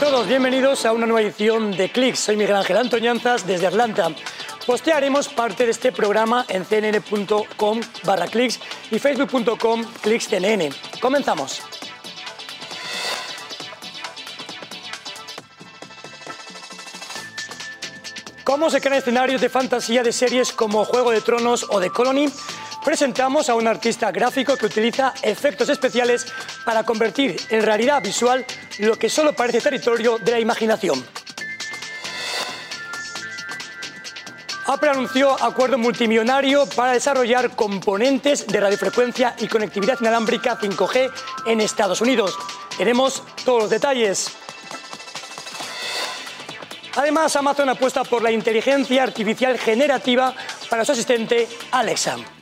todos, bienvenidos a una nueva edición de Clicks. Soy Miguel Ángel Antoñanzas desde Atlanta. Postearemos parte de este programa en cnn.com barra y facebook.com clicscnn. Comenzamos. ¿Cómo se crean escenarios de fantasía de series como Juego de Tronos o The Colony? Presentamos a un artista gráfico que utiliza efectos especiales para convertir en realidad visual lo que solo parece territorio de la imaginación. Apple anunció acuerdo multimillonario para desarrollar componentes de radiofrecuencia y conectividad inalámbrica 5G en Estados Unidos. Tenemos todos los detalles. Además, Amazon apuesta por la inteligencia artificial generativa para su asistente Alexa.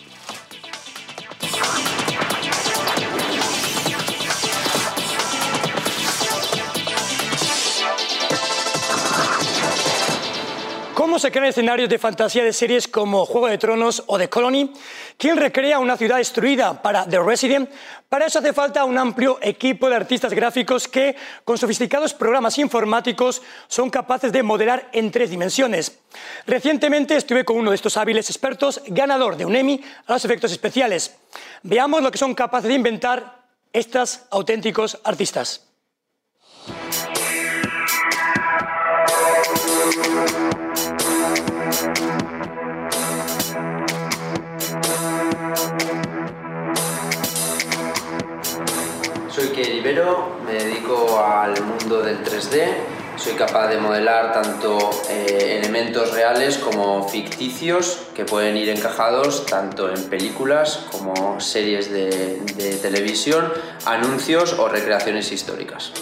¿Cómo se crean escenarios de fantasía de series como Juego de Tronos o The Colony? ¿Quién recrea una ciudad destruida para The Resident? Para eso hace falta un amplio equipo de artistas gráficos que, con sofisticados programas informáticos, son capaces de modelar en tres dimensiones. Recientemente estuve con uno de estos hábiles expertos, ganador de un Emmy a los efectos especiales. Veamos lo que son capaces de inventar estos auténticos artistas. Me dedico al mundo del 3D. Soy capaz de modelar tanto eh, elementos reales como ficticios que pueden ir encajados tanto en películas como series de, de televisión, anuncios o recreaciones históricas.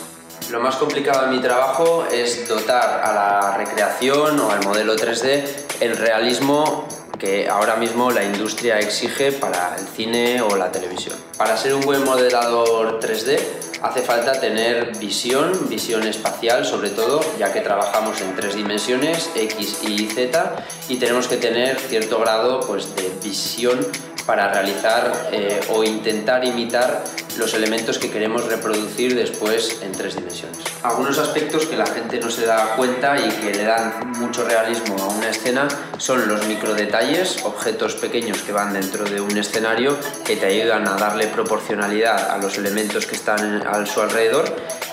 Lo más complicado en mi trabajo es dotar a la recreación o al modelo 3D el realismo que ahora mismo la industria exige para el cine o la televisión. Para ser un buen modelador 3D hace falta tener visión, visión espacial sobre todo, ya que trabajamos en tres dimensiones, X, Y y Z, y tenemos que tener cierto grado pues, de visión para realizar eh, o intentar imitar los elementos que queremos reproducir después en tres dimensiones. Algunos aspectos que la gente no se da cuenta y que le dan mucho realismo a una escena son los microdetalles, objetos pequeños que van dentro de un escenario que te ayudan a darle proporcionalidad a los elementos que están a su alrededor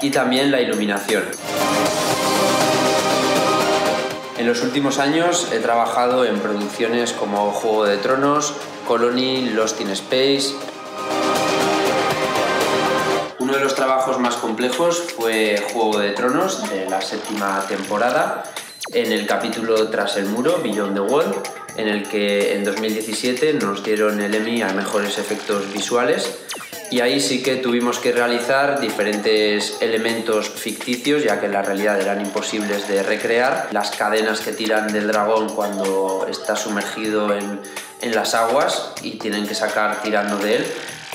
y también la iluminación. En los últimos años he trabajado en producciones como Juego de Tronos, Colony, Lost in Space. Uno de los trabajos más complejos fue Juego de Tronos de la séptima temporada, en el capítulo Tras el muro, Beyond the Wall, en el que en 2017 nos dieron el Emmy a mejores efectos visuales y ahí sí que tuvimos que realizar diferentes elementos ficticios, ya que en la realidad eran imposibles de recrear. Las cadenas que tiran del dragón cuando está sumergido en, en las aguas y tienen que sacar tirando de él.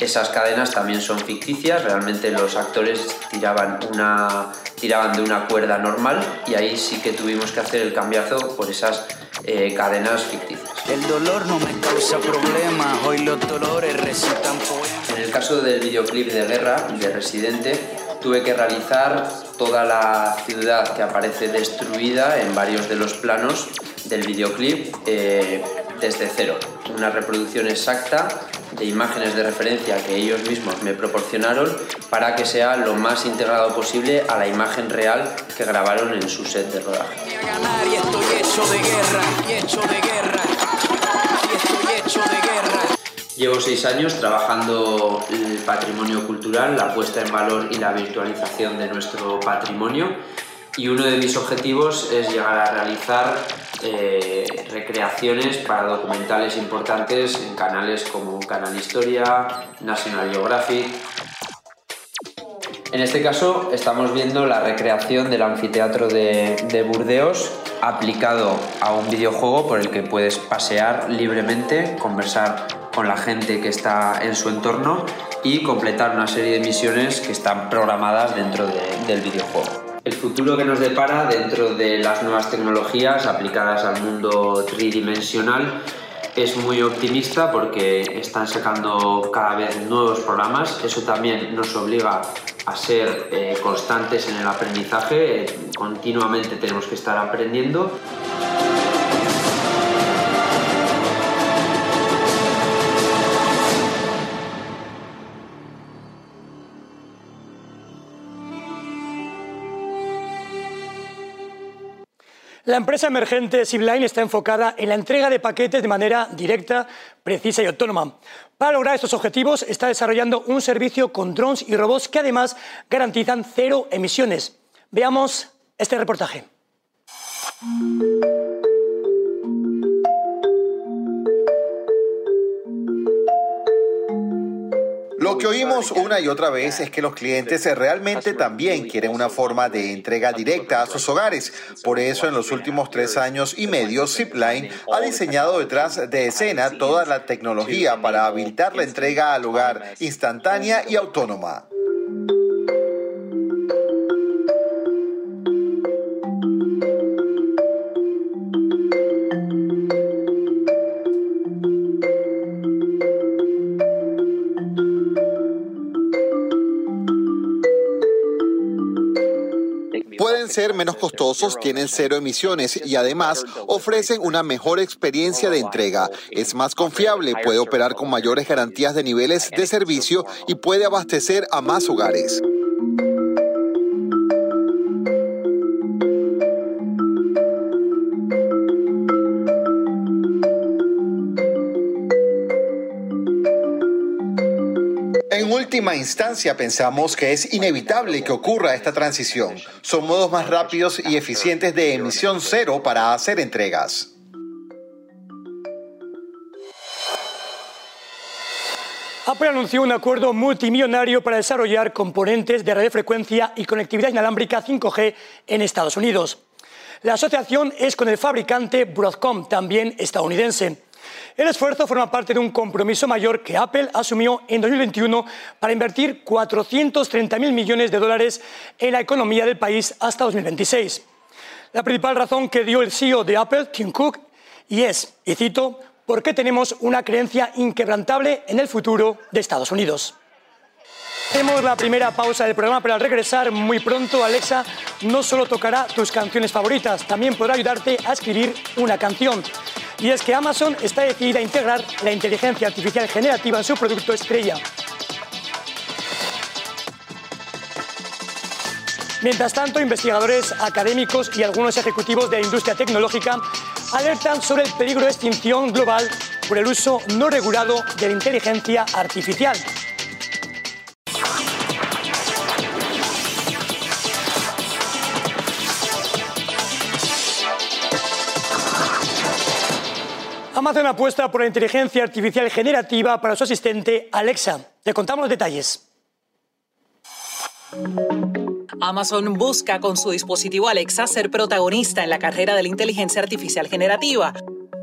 Esas cadenas también son ficticias, realmente los actores tiraban, una, tiraban de una cuerda normal y ahí sí que tuvimos que hacer el cambiazo por esas eh, cadenas ficticias. El dolor no me causa problemas, hoy los dolores recitan poemas. En el caso del videoclip de Guerra, de Residente, tuve que realizar toda la ciudad que aparece destruida en varios de los planos del videoclip eh, desde cero. Una reproducción exacta de imágenes de referencia que ellos mismos me proporcionaron para que sea lo más integrado posible a la imagen real que grabaron en su set de rodaje. Llevo seis años trabajando el patrimonio cultural, la puesta en valor y la virtualización de nuestro patrimonio y uno de mis objetivos es llegar a realizar eh, recreaciones para documentales importantes en canales como Canal Historia, National Geographic. En este caso estamos viendo la recreación del anfiteatro de, de Burdeos aplicado a un videojuego por el que puedes pasear libremente, conversar con la gente que está en su entorno y completar una serie de misiones que están programadas dentro de- del videojuego. El futuro que nos depara dentro de las nuevas tecnologías aplicadas al mundo tridimensional es muy optimista porque están sacando cada vez nuevos programas. Eso también nos obliga a ser eh, constantes en el aprendizaje, continuamente tenemos que estar aprendiendo. La empresa emergente Zipline está enfocada en la entrega de paquetes de manera directa, precisa y autónoma. Para lograr estos objetivos está desarrollando un servicio con drones y robots que además garantizan cero emisiones. Veamos este reportaje. Lo que oímos una y otra vez es que los clientes realmente también quieren una forma de entrega directa a sus hogares. Por eso en los últimos tres años y medio, Zipline ha diseñado detrás de escena toda la tecnología para habilitar la entrega al hogar instantánea y autónoma. Ser menos costosos, tienen cero emisiones y además ofrecen una mejor experiencia de entrega. Es más confiable, puede operar con mayores garantías de niveles de servicio y puede abastecer a más hogares. Última instancia pensamos que es inevitable que ocurra esta transición. Son modos más rápidos y eficientes de emisión cero para hacer entregas. Apple anunció un acuerdo multimillonario para desarrollar componentes de radiofrecuencia y conectividad inalámbrica 5G en Estados Unidos. La asociación es con el fabricante Broadcom, también estadounidense. El esfuerzo forma parte de un compromiso mayor que Apple asumió en 2021 para invertir 430.000 millones de dólares en la economía del país hasta 2026. La principal razón que dio el CEO de Apple, Tim Cook, y es, y cito, porque tenemos una creencia inquebrantable en el futuro de Estados Unidos. Hacemos la primera pausa del programa, pero al regresar muy pronto, Alexa no solo tocará tus canciones favoritas, también podrá ayudarte a escribir una canción. Y es que Amazon está decidida a integrar la inteligencia artificial generativa en su producto estrella. Mientras tanto, investigadores académicos y algunos ejecutivos de la industria tecnológica alertan sobre el peligro de extinción global por el uso no regulado de la inteligencia artificial. Amazon apuesta por la inteligencia artificial generativa para su asistente Alexa. Te contamos los detalles. Amazon busca con su dispositivo Alexa ser protagonista en la carrera de la inteligencia artificial generativa.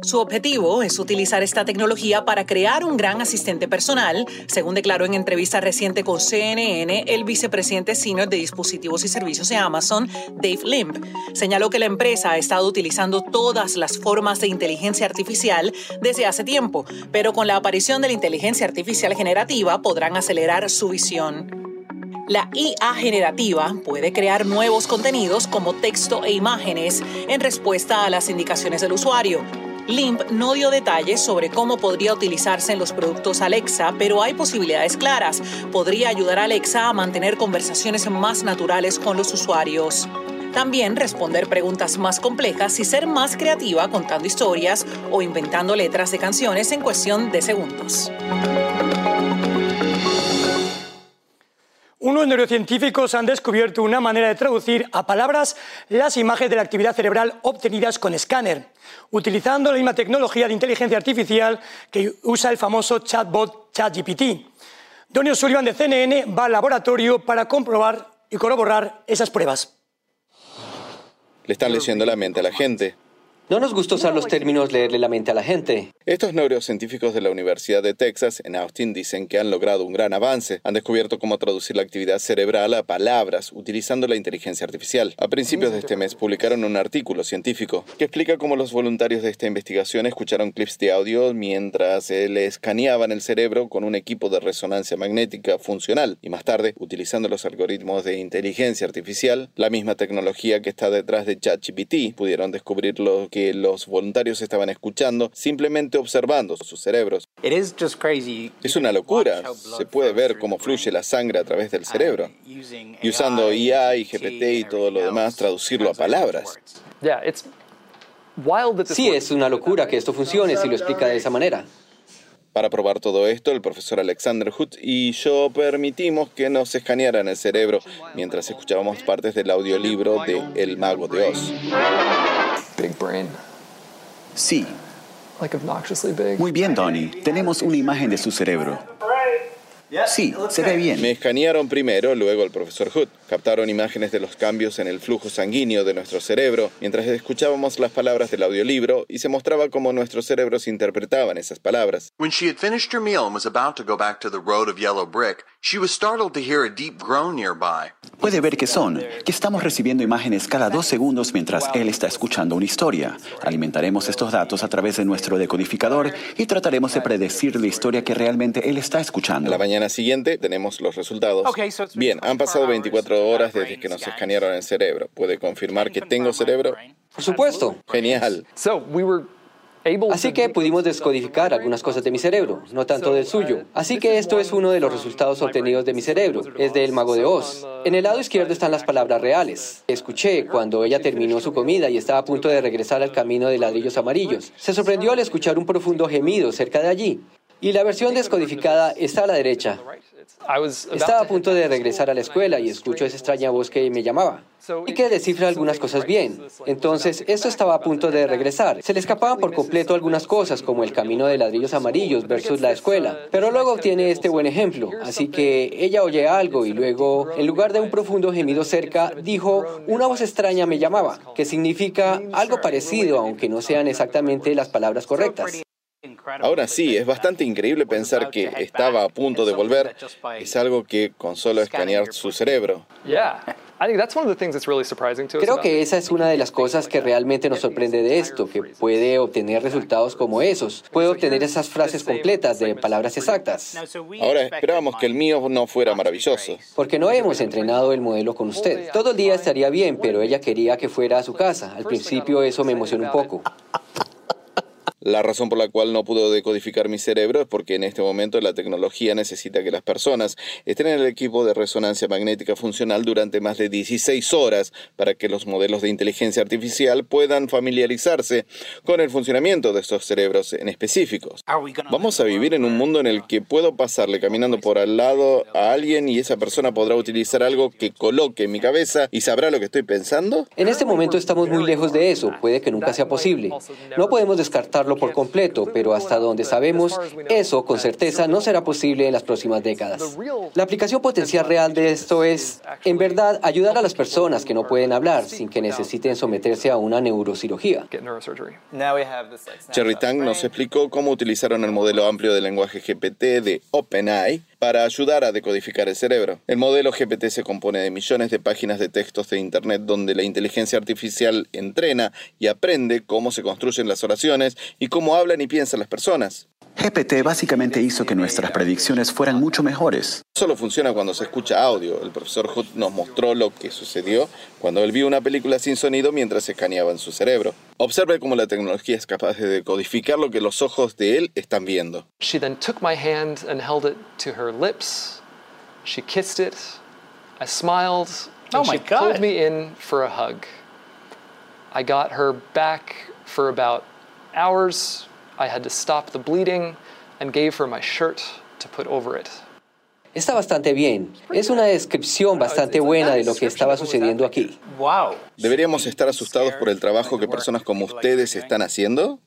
Su objetivo es utilizar esta tecnología para crear un gran asistente personal, según declaró en entrevista reciente con CNN el vicepresidente senior de dispositivos y servicios de Amazon, Dave Limp. Señaló que la empresa ha estado utilizando todas las formas de inteligencia artificial desde hace tiempo, pero con la aparición de la inteligencia artificial generativa podrán acelerar su visión. La IA generativa puede crear nuevos contenidos como texto e imágenes en respuesta a las indicaciones del usuario Limp no dio detalles sobre cómo podría utilizarse en los productos Alexa, pero hay posibilidades claras. Podría ayudar a Alexa a mantener conversaciones más naturales con los usuarios. También responder preguntas más complejas y ser más creativa contando historias o inventando letras de canciones en cuestión de segundos. Unos neurocientíficos han descubierto una manera de traducir a palabras las imágenes de la actividad cerebral obtenidas con escáner, utilizando la misma tecnología de inteligencia artificial que usa el famoso chatbot ChatGPT. Donny Sullivan de CNN va al laboratorio para comprobar y corroborar esas pruebas. Le están leyendo la mente a la gente. No nos gusta usar los términos leerle la mente a la gente. Estos neurocientíficos de la Universidad de Texas en Austin dicen que han logrado un gran avance. Han descubierto cómo traducir la actividad cerebral a palabras utilizando la inteligencia artificial. A principios de este mes publicaron un artículo científico que explica cómo los voluntarios de esta investigación escucharon clips de audio mientras se le escaneaban el cerebro con un equipo de resonancia magnética funcional y más tarde, utilizando los algoritmos de inteligencia artificial, la misma tecnología que está detrás de ChatGPT, pudieron descubrir lo que los voluntarios estaban escuchando simplemente observando sus cerebros. Es una locura. Se puede ver cómo fluye la sangre a través del cerebro. Y usando IA y GPT y todo lo demás, traducirlo a palabras. Sí, es una locura que esto funcione si lo explica de esa manera. Para probar todo esto, el profesor Alexander Hood y yo permitimos que nos escanearan el cerebro mientras escuchábamos partes del audiolibro de El Mago de Oz. Sí. Muy bien, Donnie. Tenemos una imagen de su cerebro. Sí, se ve bien. Me escanearon primero, luego el profesor Hood. Captaron imágenes de los cambios en el flujo sanguíneo de nuestro cerebro mientras escuchábamos las palabras del audiolibro y se mostraba cómo nuestros cerebros interpretaban esas palabras. When she had finished her meal and was about to go back to the road of yellow brick, she was startled to hear a deep groan nearby. Puede ver que son, que estamos recibiendo imágenes cada dos segundos mientras él está escuchando una historia. Alimentaremos estos datos a través de nuestro decodificador y trataremos de predecir la historia que realmente él está escuchando. A la mañana siguiente tenemos los resultados. Bien, han pasado 24 horas desde que nos escanearon el cerebro. ¿Puede confirmar que tengo cerebro? Por supuesto. Genial. Así que pudimos descodificar algunas cosas de mi cerebro, no tanto del suyo. Así que esto es uno de los resultados obtenidos de mi cerebro. Es del mago de Oz. En el lado izquierdo están las palabras reales. Escuché cuando ella terminó su comida y estaba a punto de regresar al camino de ladrillos amarillos. Se sorprendió al escuchar un profundo gemido cerca de allí. Y la versión descodificada está a la derecha. Estaba a punto de regresar a la escuela y escucho esa extraña voz que me llamaba y que descifra algunas cosas bien. Entonces, esto estaba a punto de regresar. Se le escapaban por completo algunas cosas, como el camino de ladrillos amarillos versus la escuela. Pero luego obtiene este buen ejemplo. Así que ella oye algo y luego, en lugar de un profundo gemido cerca, dijo, una voz extraña me llamaba, que significa algo parecido, aunque no sean exactamente las palabras correctas. Ahora sí, es bastante increíble pensar que estaba a punto de volver. Es algo que con solo escanear su cerebro. Creo que esa es una de las cosas que realmente nos sorprende de esto, que puede obtener resultados como esos. Puede obtener esas frases completas de palabras exactas. Ahora esperábamos que el mío no fuera maravilloso. Porque no hemos entrenado el modelo con usted. Todo el día estaría bien, pero ella quería que fuera a su casa. Al principio eso me emocionó un poco. La razón por la cual no puedo decodificar mi cerebro es porque en este momento la tecnología necesita que las personas estén en el equipo de resonancia magnética funcional durante más de 16 horas para que los modelos de inteligencia artificial puedan familiarizarse con el funcionamiento de estos cerebros en específicos. Vamos a vivir en un mundo en el que puedo pasarle caminando por al lado a alguien y esa persona podrá utilizar algo que coloque en mi cabeza y sabrá lo que estoy pensando. En este momento estamos muy lejos de eso. Puede que nunca sea posible. No podemos descartarlo por completo, pero hasta donde sabemos, eso con certeza no será posible en las próximas décadas. La aplicación potencial real de esto es, en verdad, ayudar a las personas que no pueden hablar sin que necesiten someterse a una neurocirugía. Jerry Tang nos explicó cómo utilizaron el modelo amplio de lenguaje GPT de OpenAI para ayudar a decodificar el cerebro. El modelo GPT se compone de millones de páginas de textos de Internet donde la inteligencia artificial entrena y aprende cómo se construyen las oraciones y cómo hablan y piensan las personas. GPT básicamente hizo que nuestras predicciones fueran mucho mejores. Solo funciona cuando se escucha audio. El profesor Hood nos mostró lo que sucedió cuando él vio una película sin sonido mientras escaneaba en su cerebro. Observe cómo la tecnología es capaz de decodificar lo que los ojos de él están viendo. She then took my hand and held it to her lips. She kissed it. I smiled. And Oh my she pulled God. me in for a hug. I got her back for about hours. I had to stop the bleeding and gave her my shirt to put over it. Está bastante bien. Es una descripción bastante buena de lo que estaba sucediendo aquí. Wow. ¿Deberíamos estar asustados por el trabajo que personas como ustedes están haciendo?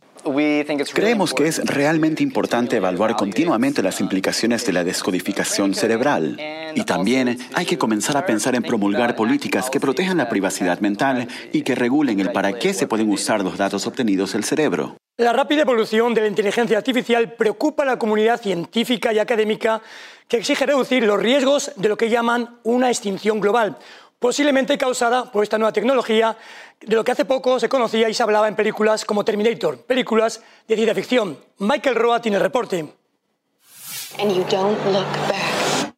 Creemos que es realmente importante evaluar continuamente las implicaciones de la descodificación cerebral. Y también hay que comenzar a pensar en promulgar políticas que protejan la privacidad mental y que regulen el para qué se pueden usar los datos obtenidos del cerebro. La rápida evolución de la inteligencia artificial preocupa a la comunidad científica y académica que exige reducir los riesgos de lo que llaman una extinción global, posiblemente causada por esta nueva tecnología, de lo que hace poco se conocía y se hablaba en películas como Terminator, películas de ciencia ficción. Michael Roa tiene el reporte.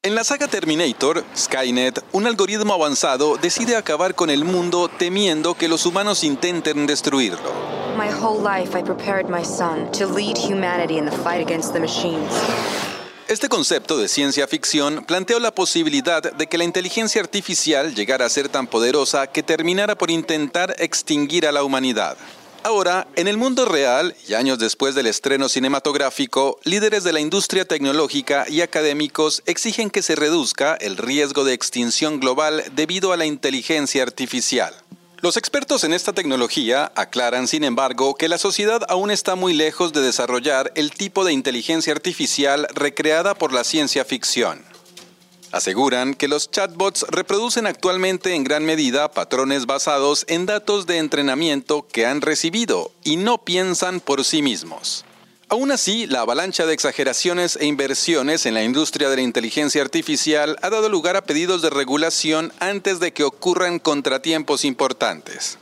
En la saga Terminator, Skynet, un algoritmo avanzado decide acabar con el mundo temiendo que los humanos intenten destruirlo. My whole life I prepared my son to lead humanity in the fight against the machines. Este concepto de ciencia ficción planteó la posibilidad de que la inteligencia artificial llegara a ser tan poderosa que terminara por intentar extinguir a la humanidad. Ahora, en el mundo real, y años después del estreno cinematográfico, líderes de la industria tecnológica y académicos exigen que se reduzca el riesgo de extinción global debido a la inteligencia artificial. Los expertos en esta tecnología aclaran, sin embargo, que la sociedad aún está muy lejos de desarrollar el tipo de inteligencia artificial recreada por la ciencia ficción. Aseguran que los chatbots reproducen actualmente en gran medida patrones basados en datos de entrenamiento que han recibido y no piensan por sí mismos. Aún así, la avalancha de exageraciones e inversiones en la industria de la inteligencia artificial ha dado lugar a pedidos de regulación antes de que ocurran contratiempos importantes.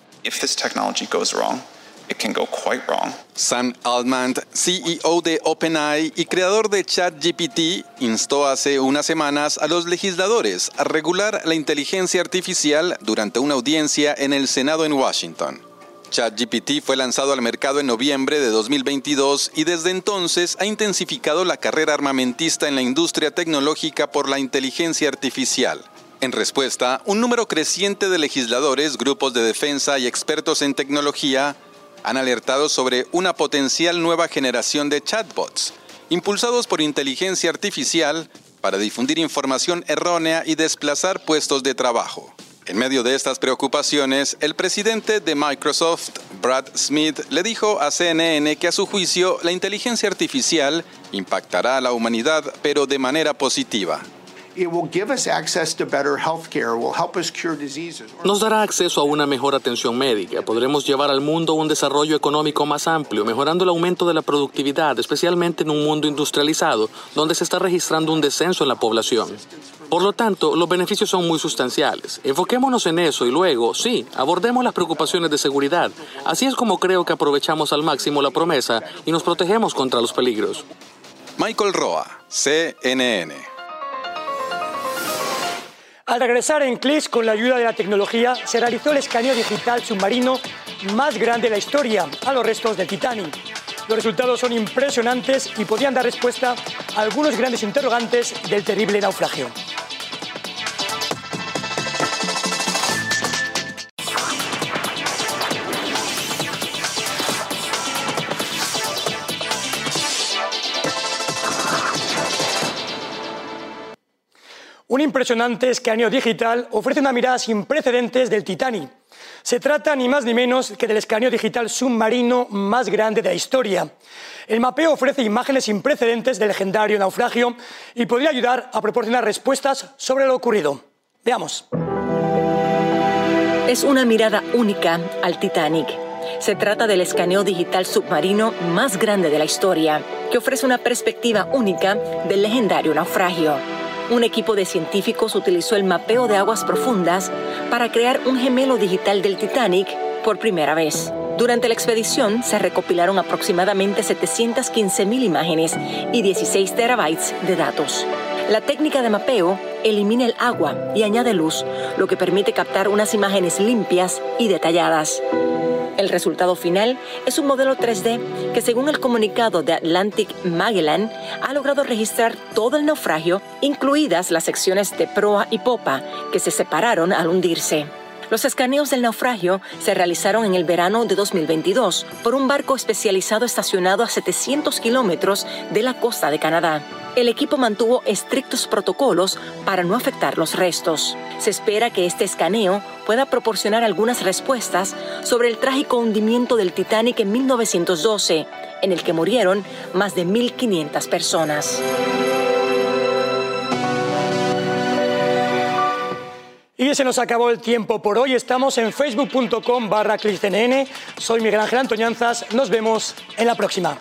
Sam Altman, CEO de OpenAI y creador de ChatGPT, instó hace unas semanas a los legisladores a regular la inteligencia artificial durante una audiencia en el Senado en Washington. ChatGPT fue lanzado al mercado en noviembre de 2022 y desde entonces ha intensificado la carrera armamentista en la industria tecnológica por la inteligencia artificial. En respuesta, un número creciente de legisladores, grupos de defensa y expertos en tecnología han alertado sobre una potencial nueva generación de chatbots, impulsados por inteligencia artificial para difundir información errónea y desplazar puestos de trabajo. En medio de estas preocupaciones, el presidente de Microsoft, Brad Smith, le dijo a CNN que a su juicio la inteligencia artificial impactará a la humanidad, pero de manera positiva. Nos dará acceso a una mejor atención médica. Podremos llevar al mundo un desarrollo económico más amplio, mejorando el aumento de la productividad, especialmente en un mundo industrializado, donde se está registrando un descenso en la población. Por lo tanto, los beneficios son muy sustanciales. Enfoquémonos en eso y luego, sí, abordemos las preocupaciones de seguridad. Así es como creo que aprovechamos al máximo la promesa y nos protegemos contra los peligros. Michael Roa, CNN. Al regresar en CLIS con la ayuda de la tecnología, se realizó el escaneo digital submarino más grande de la historia a los restos del Titanic. Los resultados son impresionantes y podían dar respuesta a algunos grandes interrogantes del terrible naufragio. Impresionante escaneo digital ofrece una mirada sin precedentes del Titanic. Se trata ni más ni menos que del escaneo digital submarino más grande de la historia. El mapeo ofrece imágenes sin precedentes del legendario naufragio y podría ayudar a proporcionar respuestas sobre lo ocurrido. Veamos. Es una mirada única al Titanic. Se trata del escaneo digital submarino más grande de la historia, que ofrece una perspectiva única del legendario naufragio. Un equipo de científicos utilizó el mapeo de aguas profundas para crear un gemelo digital del Titanic por primera vez. Durante la expedición se recopilaron aproximadamente 715.000 imágenes y 16 terabytes de datos. La técnica de mapeo elimina el agua y añade luz, lo que permite captar unas imágenes limpias y detalladas. El resultado final es un modelo 3D que, según el comunicado de Atlantic Magellan, ha logrado registrar todo el naufragio, incluidas las secciones de proa y popa, que se separaron al hundirse. Los escaneos del naufragio se realizaron en el verano de 2022 por un barco especializado estacionado a 700 kilómetros de la costa de Canadá. El equipo mantuvo estrictos protocolos para no afectar los restos. Se espera que este escaneo pueda proporcionar algunas respuestas sobre el trágico hundimiento del Titanic en 1912 en el que murieron más de 1.500 personas. Y se nos acabó el tiempo por hoy. Estamos en facebook.com barra Soy Miguel Ángel Antoñanzas. Nos vemos en la próxima.